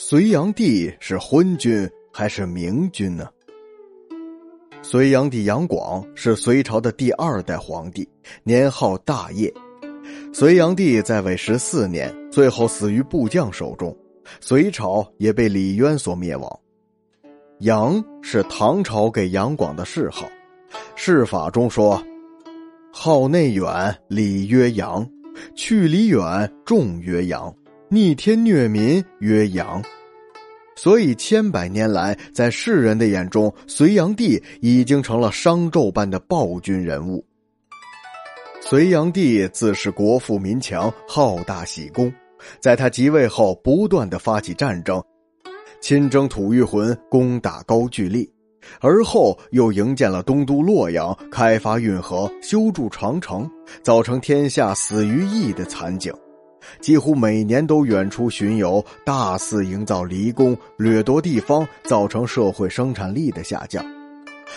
隋炀帝是昏君还是明君呢？隋炀帝杨广是隋朝的第二代皇帝，年号大业。隋炀帝在位十四年，最后死于部将手中，隋朝也被李渊所灭亡。杨是唐朝给杨广的谥号，谥法中说：“号内远，礼曰杨；去礼远，众曰杨。”逆天虐民曰阳，所以千百年来，在世人的眼中，隋炀帝已经成了商纣般的暴君人物。隋炀帝自是国富民强，好大喜功，在他即位后，不断的发起战争，亲征吐谷浑，攻打高句丽，而后又营建了东都洛阳，开发运河，修筑长城，造成天下死于役的惨景。几乎每年都远出巡游，大肆营造离宫，掠夺地方，造成社会生产力的下降。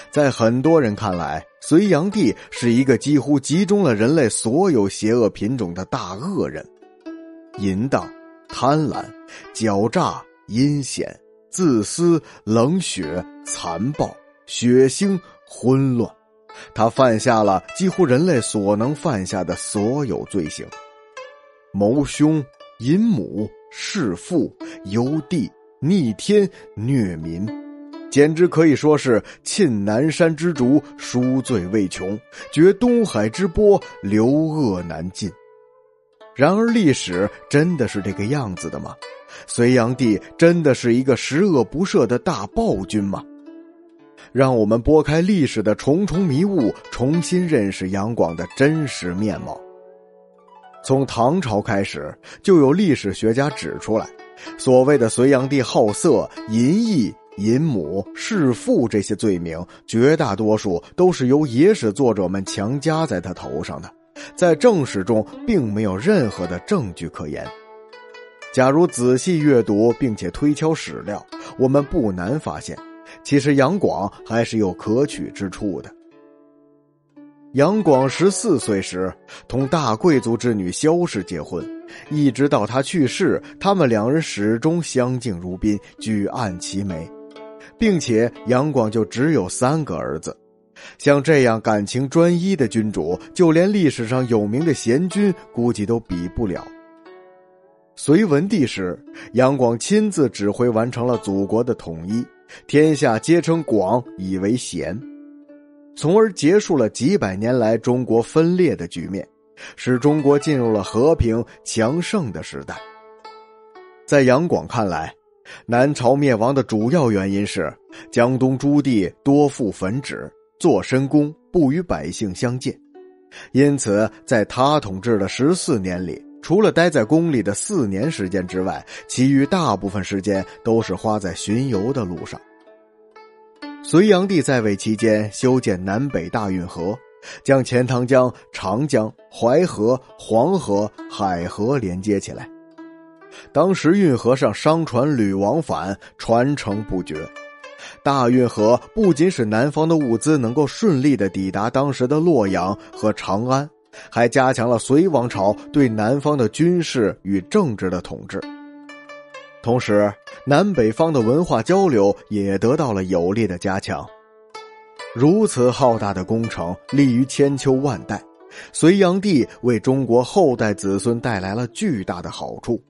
在很多人看来，隋炀帝是一个几乎集中了人类所有邪恶品种的大恶人：淫荡、贪婪、狡诈、阴险、自私、冷血、残暴、血腥、混乱。他犯下了几乎人类所能犯下的所有罪行。谋凶、淫母、弑父、游地、逆天、虐民，简直可以说是沁南山之竹，赎罪未穷；绝东海之波，流恶难尽。然而，历史真的是这个样子的吗？隋炀帝真的是一个十恶不赦的大暴君吗？让我们拨开历史的重重迷雾，重新认识杨广的真实面貌。从唐朝开始，就有历史学家指出来，所谓的隋炀帝好色、淫逸、淫母、弑父这些罪名，绝大多数都是由野史作者们强加在他头上的，在正史中并没有任何的证据可言。假如仔细阅读并且推敲史料，我们不难发现，其实杨广还是有可取之处的。杨广十四岁时，同大贵族之女萧氏结婚，一直到他去世，他们两人始终相敬如宾，举案齐眉，并且杨广就只有三个儿子。像这样感情专一的君主，就连历史上有名的贤君估计都比不了。隋文帝时，杨广亲自指挥完成了祖国的统一，天下皆称广以为贤。从而结束了几百年来中国分裂的局面，使中国进入了和平强盛的时代。在杨广看来，南朝灭亡的主要原因是江东诸地多负焚纸，做深宫，不与百姓相见。因此，在他统治的十四年里，除了待在宫里的四年时间之外，其余大部分时间都是花在巡游的路上。隋炀帝在位期间，修建南北大运河，将钱塘江、长江、淮河、黄河、海河连接起来。当时运河上商船屡往返，船程不绝。大运河不仅使南方的物资能够顺利的抵达当时的洛阳和长安，还加强了隋王朝对南方的军事与政治的统治。同时，南北方的文化交流也得到了有力的加强。如此浩大的工程，立于千秋万代，隋炀帝为中国后代子孙带来了巨大的好处。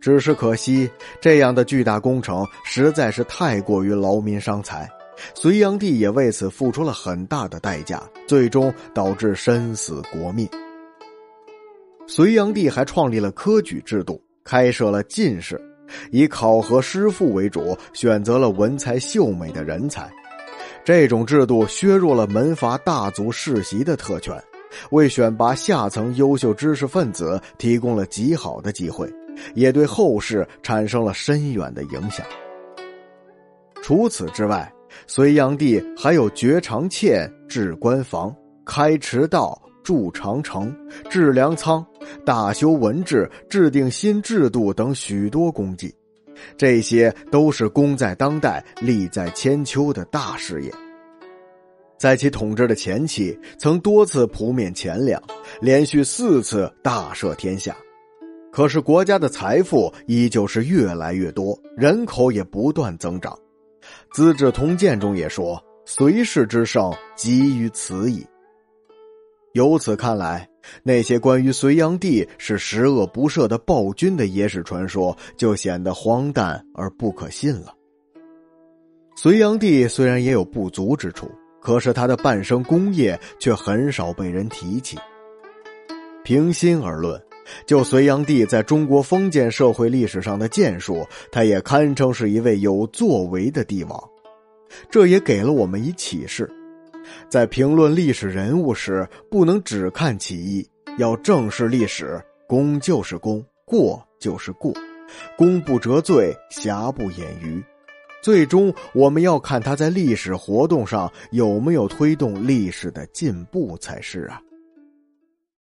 只是可惜，这样的巨大工程实在是太过于劳民伤财，隋炀帝也为此付出了很大的代价，最终导致身死国灭。隋炀帝还创立了科举制度，开设了进士。以考核师傅为主，选择了文才秀美的人才。这种制度削弱了门阀大族世袭的特权，为选拔下层优秀知识分子提供了极好的机会，也对后世产生了深远的影响。除此之外，隋炀帝还有绝长堑、治官房、开驰道、筑长城、治粮仓。大修文治、制定新制度等许多功绩，这些都是功在当代、利在千秋的大事业。在其统治的前期，曾多次普免钱粮，连续四次大赦天下。可是国家的财富依旧是越来越多，人口也不断增长。《资治通鉴》中也说：“隋氏之盛，基于此矣。”由此看来，那些关于隋炀帝是十恶不赦的暴君的野史传说就显得荒诞而不可信了。隋炀帝虽然也有不足之处，可是他的半生功业却很少被人提起。平心而论，就隋炀帝在中国封建社会历史上的建树，他也堪称是一位有作为的帝王。这也给了我们一启示。在评论历史人物时，不能只看其一，要正视历史。功就是功，过就是过，功不折罪，瑕不掩瑜。最终，我们要看他在历史活动上有没有推动历史的进步才是啊。